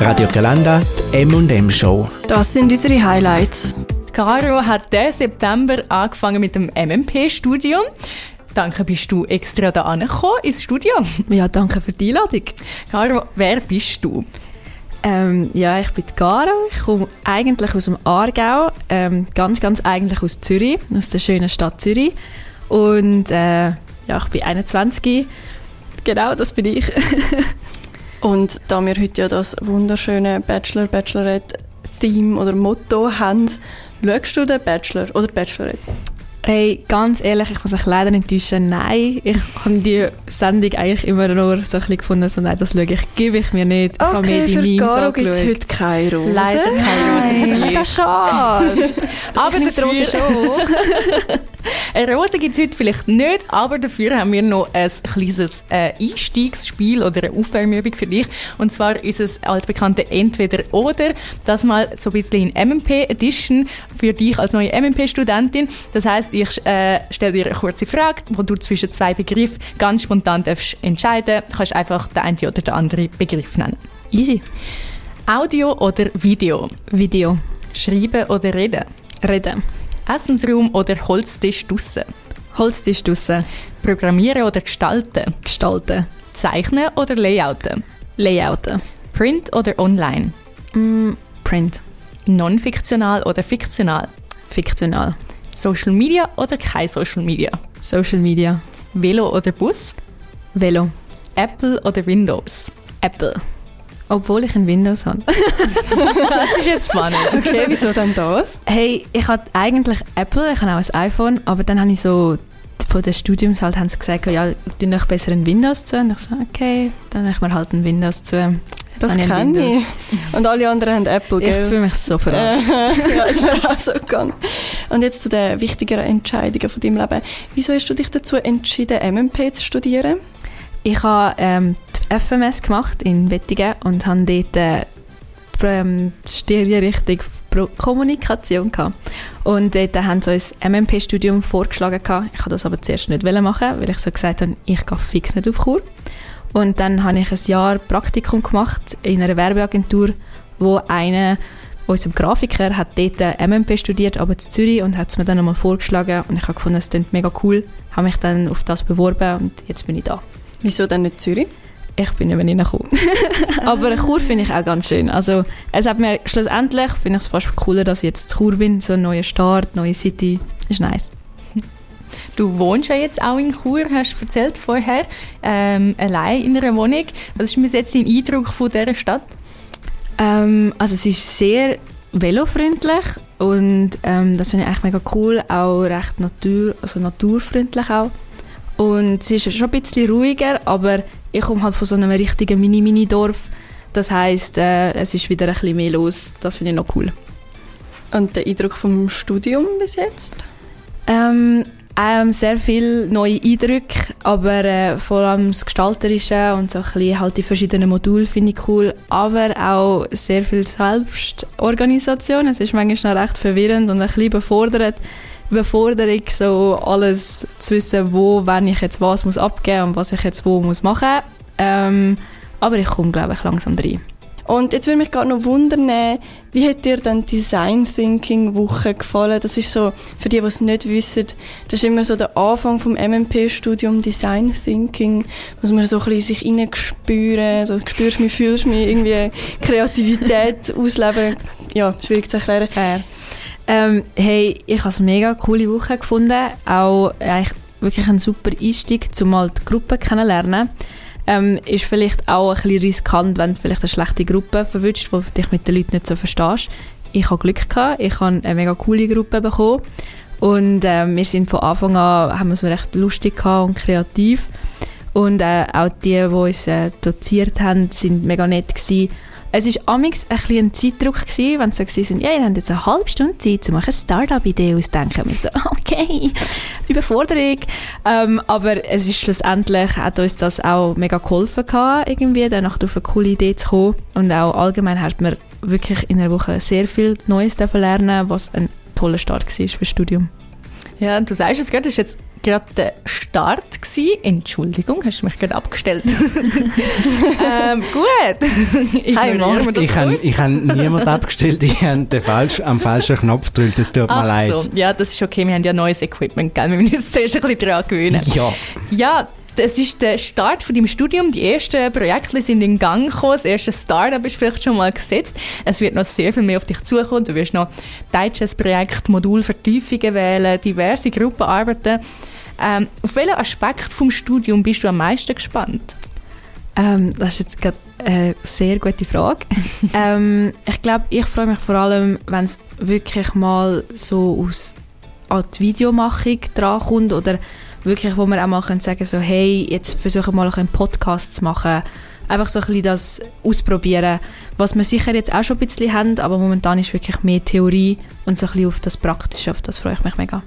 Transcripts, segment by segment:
Radio Galanda, die M&M Show. Das sind unsere Highlights. Caro hat diesen September angefangen mit dem MMP-Studium. Danke, bist du extra da angekommen ins Studio. Ja, danke für die Einladung. Caro, wer bist du? Ähm, ja, ich bin Caro. Ich komme eigentlich aus dem Aargau. Ähm, ganz, ganz eigentlich aus Zürich, aus der schönen Stadt Zürich. Und äh, ja, ich bin 21. Genau, das bin ich. Und da wir heute ja das wunderschöne Bachelor, Bachelorette-Theme oder Motto haben, schaust du den Bachelor oder Bachelorette? Hey, ganz ehrlich, ich muss euch leider enttäuschen. Nein, ich habe die Sendung eigentlich immer nur so ein bisschen gefunden, so nein, das schaue ich, gebe ich mir nicht. Ich okay, habe mir die für Memes Garo gibt es heute keine Rose. Leider keine Rose. Mega schade. Aber der Rose schon. Eine Rose gibt es heute vielleicht nicht, aber dafür haben wir noch ein kleines äh, Einstiegsspiel oder eine Aufwärmübung für dich. Und zwar unser altbekannte Entweder-Oder. Das mal so ein bisschen in MMP Edition für dich als neue MMP-Studentin. Das heißt, ich äh, stelle dir eine kurze Frage, wo du zwischen zwei Begriffen ganz spontan darfst entscheiden Du kannst einfach den einen oder den anderen Begriff nennen. Easy. Audio oder Video? Video. Schreiben oder reden? Reden. Essensraum oder Holztisch draussen? Holztisch draussen. Programmieren oder gestalten? Gestalten. Zeichnen oder Layouten? Layouten. Print oder online? Mm, Print. Non-fiktional oder fiktional? Fiktional. Social Media oder kein Social Media? Social Media. Velo oder Bus? Velo. Apple oder Windows? Apple. Obwohl ich ein Windows habe. Das ist jetzt spannend. Okay, wieso denn das? Hey, ich hatte eigentlich Apple, ich habe auch ein iPhone, aber dann habe ich so von den Studiums halt haben sie gesagt, ja, tu noch besser ein Windows zu. Und ich so, okay, dann nehme ich mir halt ein Windows zu. Jetzt Das ich kenne ich. Und alle anderen haben Apple, Ich gell? fühle mich so verarscht. ja, ist mir auch so gegangen. Und jetzt zu den wichtigeren Entscheidungen von deinem Leben. Wieso hast du dich dazu entschieden, MMP zu studieren? Ich habe ähm, FMS gemacht in Wettigen und habe dort äh, ähm, Studienrichtung Pro Kommunikation gehabt. Und dort haben sie uns MMP-Studium vorgeschlagen. Gehabt. Ich wollte das aber zuerst nicht machen, weil ich so gesagt habe, ich gehe fix nicht auf Kur. Und dann habe ich ein Jahr Praktikum gemacht in einer Werbeagentur, wo einer unserem Grafiker hat dort äh, MMP studiert, aber in Zürich und hat es mir dann nochmal vorgeschlagen und ich habe gefunden, es klingt mega cool, habe mich dann auf das beworben und jetzt bin ich da. Wieso denn nicht Zürich? Ich bin nicht mehr reingekommen. Aber Chur finde ich auch ganz schön. Also es hat mir schlussendlich, finde ich es fast cooler, dass ich jetzt in Chur bin, so ein neuer Start, neue City, ist nice. Du wohnst ja jetzt auch in Chur, hast du erzählt vorher, ähm, allein in einer Wohnung. Was ist bis jetzt dein Eindruck von dieser Stadt? Ähm, also es ist sehr velofreundlich und ähm, das finde ich eigentlich mega cool, auch recht natur, also naturfreundlich auch. Und es ist schon ein bisschen ruhiger, aber ich komme halt von so einem richtigen Mini-Mini-Dorf. Das heisst, äh, es ist wieder ein bisschen mehr los. Das finde ich noch cool. Und der Eindruck vom Studium bis jetzt? Ähm, ähm, sehr viele neue Eindrücke, aber äh, vor allem das Gestalterische und so ein bisschen halt die verschiedenen Module finde ich cool, aber auch sehr viel Selbstorganisation. Es ist manchmal noch recht verwirrend und ein bisschen befordert. Überforderung, so alles zu wissen, wo, wenn ich jetzt was muss abgeben und was ich jetzt wo muss machen. Ähm, aber ich komme, glaube ich, langsam rein. Und jetzt würde mich gerade noch wundern, wie hat dir denn die Design Thinking Woche gefallen? Das ist so, für die, die es nicht wissen, das ist immer so der Anfang vom MMP-Studium Design Thinking, muss man so ein bisschen sich hineinspüren, so spürst mich, fühlst mich, irgendwie Kreativität ausleben. Ja, schwierig zu erklären. Fair. Ähm, hey, ich habe es eine mega coole Woche gefunden. Auch eigentlich wirklich ein super Einstieg, um mal die Gruppe kennenlernen. Ähm, ist vielleicht auch ein bisschen riskant, wenn du vielleicht eine schlechte Gruppe verwünscht, wo du dich mit den Leuten nicht so verstehst. Ich habe Glück gehabt, ich habe eine mega coole Gruppe bekommen und ähm, wir sind von Anfang an, haben wir es recht lustig und kreativ und äh, auch die, die uns äh, doziert haben, sind mega nett gewesen. Es war amix ein bisschen ein Zeitdruck, gewesen, wenn sie so waren, ja, ihr habt jetzt eine halbe Stunde Zeit, um eine Start-up-Idee auszudenken. Wir so, okay, Überforderung. Ähm, aber es ist schlussendlich, hat uns das auch mega geholfen gehabt, irgendwie, dann auf eine coole Idee zu kommen. Und auch allgemein hat man wirklich in einer Woche sehr viel Neues lernen, was ein toller Start war für das Studium. Ja, du sagst es das ist jetzt gerade der Start gewesen. Entschuldigung, hast du mich gerade abgestellt? ähm, gut. Ignorieren wir das ich habe ich hab niemanden abgestellt, ich habe falsch, am falschen Knopf gedrückt, das tut mir Ach leid. So. Ja, das ist okay, wir haben ja neues Equipment, gell? wir müssen uns zuerst ein bisschen daran gewöhnen. Ja. Ja, es ist der Start von deinem Studium. Die ersten Projekte sind in Gang gekommen. Das erste Startup ist vielleicht schon mal gesetzt. Es wird noch sehr viel mehr auf dich zukommen. Du wirst noch Digest-Projekt, Modulvertiefungen wählen, diverse Gruppenarbeiten. Ähm, auf welchen Aspekt vom Studium bist du am meisten gespannt? Ähm, das ist jetzt gerade eine sehr gute Frage. ähm, ich glaube, ich freue mich vor allem, wenn es wirklich mal so aus an die Videomachung drankommt oder wirklich, wo wir auch mal können sagen so, hey, jetzt versuchen wir mal einen Podcast zu machen. Einfach so ein bisschen das ausprobieren, was wir sicher jetzt auch schon ein bisschen haben, aber momentan ist wirklich mehr Theorie und so ein bisschen auf das Praktische, auf das freue ich mich mega.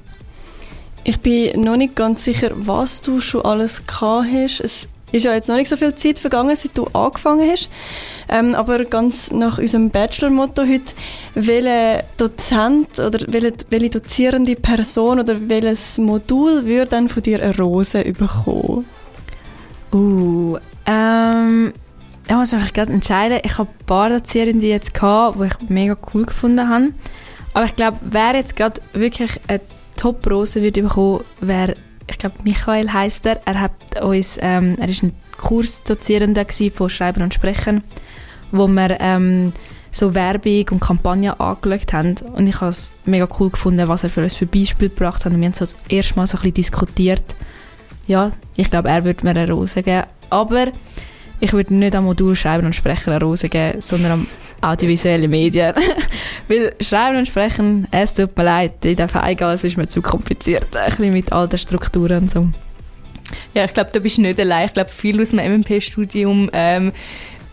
Ich bin noch nicht ganz sicher, was du schon alles gehabt hast. Es ist ja jetzt noch nicht so viel Zeit vergangen, seit du angefangen hast. Ähm, aber ganz nach unserem Bachelor-Motto heute, welcher Dozent oder welche, welche dozierende Person oder welches Modul würde dann von dir eine Rose bekommen? Uh, ähm, ich muss mich gerade entscheiden. Ich habe ein paar Dozierende jetzt gehabt, die ich mega cool gefunden habe. Aber ich glaube, wer jetzt gerade wirklich eine Top-Rose würde bekommen, wäre ich glaube Michael heißt er. Er hat uns, ähm, er ist ein Kursdozierender von Schreiben und Sprechen, wo wir ähm, so Werbung und Kampagnen angeschaut haben. Und ich habe es mega cool gefunden, was er für uns für Beispiele gebracht hat. Und wir haben so das erste Mal so ein bisschen diskutiert. Ja, ich glaube, er würde mir eine Rose geben. Aber ich würde nicht am Modul Schreiben und Sprechen eine Rose geben, sondern am audiovisuelle Medien. Weil Schreiben und Sprechen, es tut mir leid, in den eingehen, ist mir zu kompliziert. Ein bisschen mit all den Strukturen und so. Ja, ich glaube, du bist nicht allein. Ich glaube, viele aus dem MMP-Studium ähm,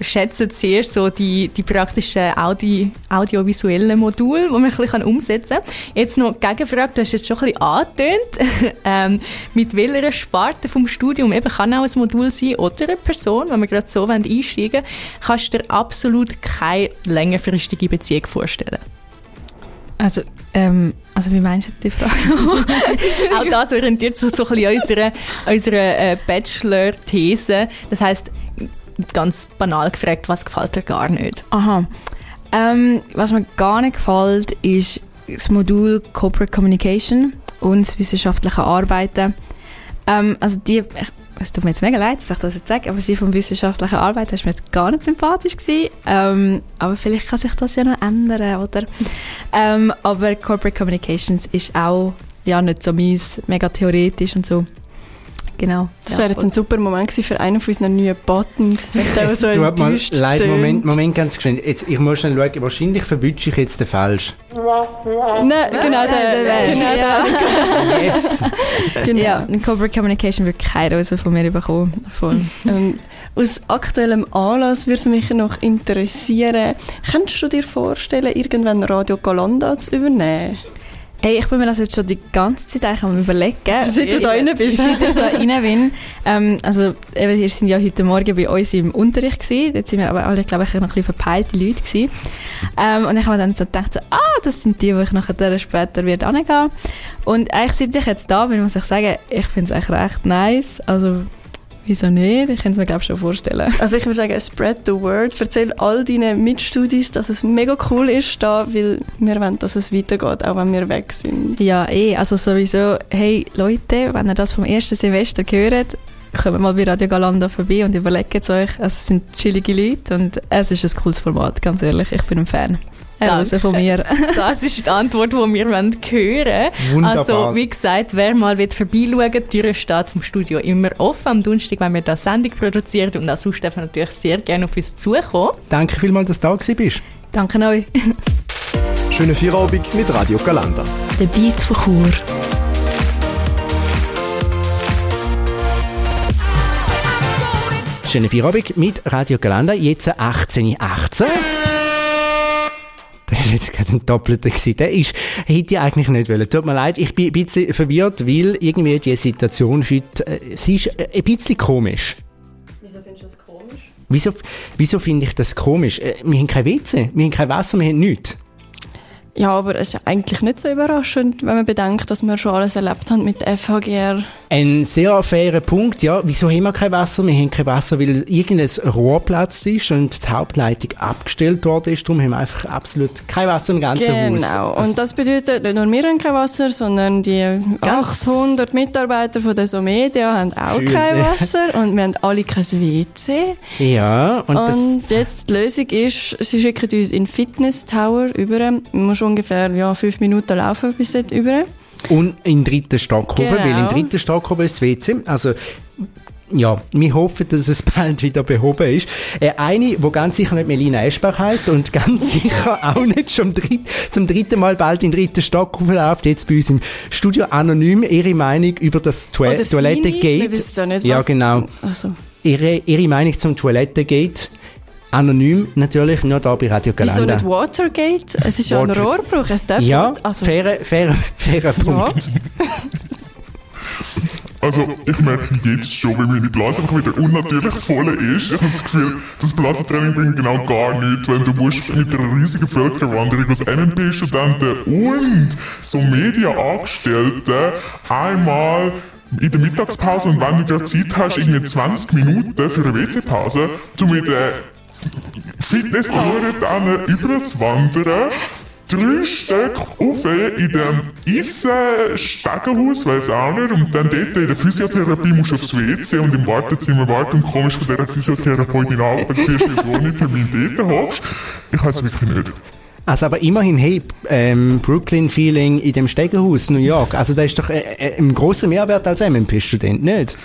schätzen sehr so die, die praktischen Audi, audiovisuellen Module, die man ein bisschen umsetzen kann. Jetzt noch die Gegenfrage, du hast jetzt schon ein bisschen angetönt, ähm, mit welcher Sparte vom Studium, eben kann auch ein Modul sein oder eine Person, wenn wir gerade so einsteigen wollen, kannst du dir absolut keine längerfristige Beziehung vorstellen. Also, ähm, also wie meinst du die Frage? auch das orientiert sich so ein bisschen an unserer, unserer äh, Bachelor-These. Das heißt ganz banal gefragt, was gefällt dir gar nicht? Aha. Ähm, was mir gar nicht gefällt, ist das Modul Corporate Communication und das wissenschaftliche Arbeiten. Ähm, also die, es tut mir jetzt mega leid, dass ich das jetzt sage, aber sie vom wissenschaftlichen Arbeiten ist mir jetzt gar nicht sympathisch gewesen. Ähm, aber vielleicht kann sich das ja noch ändern, oder? ähm, aber Corporate Communications ist auch ja, nicht so mies, mega theoretisch und so. Genau. Das wäre jetzt ein super Moment für einen von unseren neuen Buttons. Es so tut mir leid, Moment, Moment ganz schnell. Jetzt, ich muss schnell schauen, wahrscheinlich verwünsche ich jetzt den falsch. Nein, genau der. der genau ja. yes. Genau. Ja, in Corporate Communication wird keine Rose von mir bekommen. Von. Ähm, aus aktuellem Anlass würde es mich noch interessieren, könntest du dir vorstellen, irgendwann Radio Galanda zu übernehmen? Hey, ich bin mir das jetzt schon die ganze Zeit eigentlich am überlegen. Seit du da rein bist. Seit ich da rein bin. Ähm, also, eben, ihr sind ja heute Morgen bei uns im Unterricht gewesen. Jetzt sind wir aber alle, glaube ich, noch ein bisschen verpeilte Leute gewesen. Ähm, und ich habe mir dann so gedacht, so, ah, das sind die, die ich nachher später wird angehen. Und eigentlich, seit ich jetzt da bin, muss ich sagen, ich finde es eigentlich recht nice. Also, Wieso nicht? Ich kann es mir glaube schon vorstellen. Also ich würde sagen, spread the word. Erzähl all deinen Mitstudis, dass es mega cool ist da, weil wir wollen, dass es weitergeht, auch wenn wir weg sind. Ja, eh. Also sowieso, hey Leute, wenn ihr das vom ersten Semester hört, kommt mal bei Radio Galanda vorbei und überlegt es euch. Also es sind chillige Leute und es ist ein cooles Format, ganz ehrlich. Ich bin ein Fan. Danke. von mir. das ist die Antwort, die wir hören wollen. Wunderbar. Also, wie gesagt, wer mal vorbeischauen will, die Tür steht vom Studio immer offen. Am Donnerstag, wenn wir da Sendung produzieren und auch sonst dürfen natürlich sehr gerne auf uns zukommen. Danke vielmals, dass du da bist. Danke euch. Schönen Feierabend mit Radio Galanda. Der Beat von Chur. Schönen Feierabend mit Radio Galanda, jetzt 18.18 18. Das war jetzt gerade ein Doppelter. Gewesen. Der ist, hätte ich eigentlich nicht wollen. Tut mir leid, ich bin ein bisschen verwirrt, weil irgendwie die Situation heute, äh, sie ist äh, ein bisschen komisch. Wieso findest du das komisch? Wieso, wieso finde ich das komisch? Äh, wir haben kein WC, wir haben kein Wasser, wir haben nichts. Ja, aber es ist eigentlich nicht so überraschend, wenn man bedenkt, dass wir schon alles erlebt haben mit der FHGR. Ein sehr fairer Punkt, ja. Wieso haben wir kein Wasser? Wir haben kein Wasser, weil irgendein Rohrplatz ist und die Hauptleitung abgestellt worden ist. Darum haben wir einfach absolut kein Wasser im ganzen Haus. Genau. Also, Und das bedeutet, nicht nur wir haben kein Wasser, sondern die Ganz- 800 Mitarbeiter von der Somedia haben auch Schön. kein Wasser und wir haben alle kein WC. ja, und, Und, jetzt die Lösung ist, sie schicken uns in den Fitness Tower über. Man muss ungefähr ja, fünf Minuten laufen bis dort über. Und in den dritten Stock Genau. weil im dritten Stock oben ist das WC. Also, ja, wir hoffen, dass es bald wieder behoben ist. Äh, eine, die ganz sicher nicht Melina Eschbach heisst und ganz sicher auch nicht schon dritt, zum dritten Mal bald in den dritten Stock hochläuft, jetzt bei uns im Studio anonym ihre Meinung über das Toil Oder Toilette seine, wir geht. wissen ja nicht, Ja, was- genau. Also, Ihre, ihre Meinung zum Toilette geht. Anonym natürlich, nur da bei Radio wieso Galanda. nicht Watergate? Es ist ja ein Water- Rohrbruch. Es darf Ja, nicht- also, fairer, fairer, fairer Punkt. Also, ich merke jetzt schon, wie meine Blase einfach wieder unnatürlich voll ist. Ich habe das Gefühl, das Blasentraining bringt genau gar nichts, wenn du musst mit einer riesigen Völkerwanderung aus MMP-Studenten und so Medienangestellten einmal in der Mittagspause und wenn du gerade Zeit hast, irgendwie 20 Minuten für eine WC-Pause, du mit der Fitnesstouren dann überzuwandern. Drei Stück auf in dem Isen-Stegenhaus, weiß auch nicht. Und dann dort in der Physiotherapie musst du aufs WC und im Wartezimmer warten und komisch von dieser Physiotherapeutin an, wenn du ohne Termin dort hockst. Ich weiß wirklich nicht. Also aber immerhin, hey, ähm, Brooklyn-Feeling in dem Stegenhaus, New York, also da ist doch äh, äh, ein grosser Mehrwert als MMP-Student, nicht?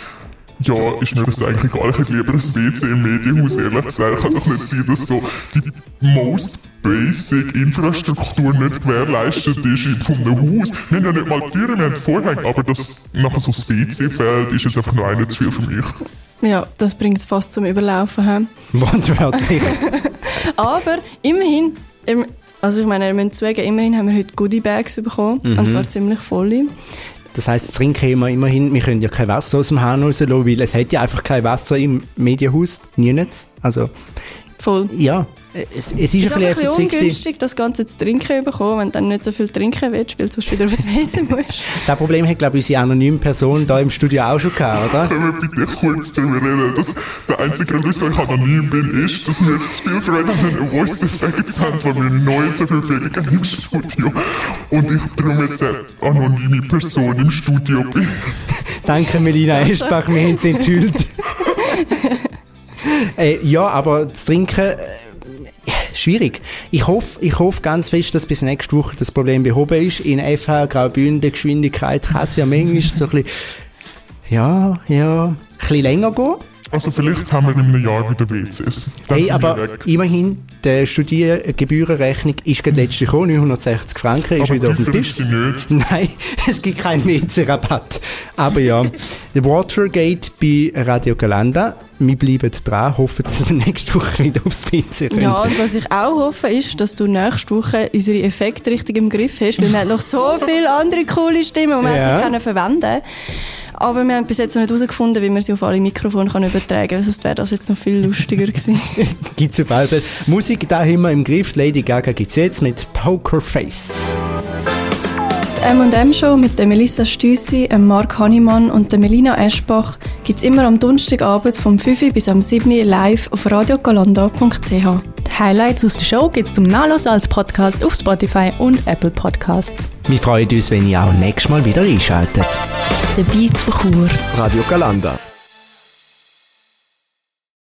Ja, ist mir das eigentlich egal. Ich hätte lieber ein WC im Medienhaus, ehrlich gesagt. Kann doch nicht sein, dass so die most basic Infrastruktur nicht gewährleistet ist in- von einem Haus. Wir haben ja nicht mal Türen, wir haben Vorhänge, aber dass nachher so das WC fehlt, ist jetzt einfach nur eine zu viel für mich. ja, das bringt es fast zum Überlaufen. He? Wortwörtlich. Aber immerhin, im- also ich meine, ihr müsst zugeben, immerhin haben wir heute Goodie-Bags bekommen. Mhm. Und zwar ziemlich volle. Das heisst, das Trinken wir immerhin, wir können ja kein Wasser aus dem Hahn rauslassen, weil es hat ja einfach kein Wasser im Medienhaus, nie nicht. Also, Voll. ja, es, es ist, ist ein bisschen ungünstig, das Ganze zu trinken bekommen, wenn du dann nicht so viel trinken willst, weil du sonst wieder aufs WC musst. Das Problem hat, glaube ich, unsere anonyme Person da im Studio auch schon gehabt, oder? Können wir bitte kurz darüber reden, dass der einzige Grund, wieso ich anonym bin, ist, dass wir zu viel Freude an den Voice Effects haben, weil wir neu zur Verfügung haben im Studio. Und ich darum jetzt eine anonyme Person im Studio bin. Danke, Melina Eschbach, wir haben es enthüllt. äh, ja, aber das Trinken, äh, schwierig. Ich hoffe, ich hoffe ganz fest, dass bis nächste Woche das Problem behoben ist. In FH Graubünden Geschwindigkeit kann es ja manchmal so ein bisschen, ja, ja, ein bisschen länger gehen. Also vielleicht haben wir in einem Jahr wieder WCs. Dann Hey, aber immerhin, die Studiergebührenrechnung ist gerade letzte gekommen, 960 Franken, ist Aber wieder auf dem Tisch. sie nicht. Nein, es gibt keinen WC-Rabatt. Aber ja, der Watergate bei Radio Galanda. Wir bleiben dran, hoffen, dass wir nächste Woche wieder aufs WC können. Ja, und was ich auch hoffe, ist, dass du nächste Woche unsere Effekte richtig im Griff hast, weil wir haben noch so viele andere coole Stimmen, die wir Ja. hätten können verwenden Aber wir haben bis jetzt noch nicht herausgefunden, wie man sie auf alle Mikrofone kann übertragen kann, sonst wäre das jetzt noch viel lustiger gewesen. Gibt's auf alle. Musik, da haben wir im Griff. Lady Gaga gibt's jetzt mit Pokerface. Die M&M-Show mit der Melissa Stüssi, dem Mark Hannemann und der Melina Eschbach gibt es immer am Donnerstagabend vom 5 Uhr bis am 7 Uhr live auf radiogalanda.ch. Die Highlights aus der Show gibt es zum Nachlassen als Podcast auf Spotify und Apple Podcasts. Wir freuen uns, wenn ihr auch nächstes Mal wieder einschaltet. Der Beat von Chur. Radio Galanda.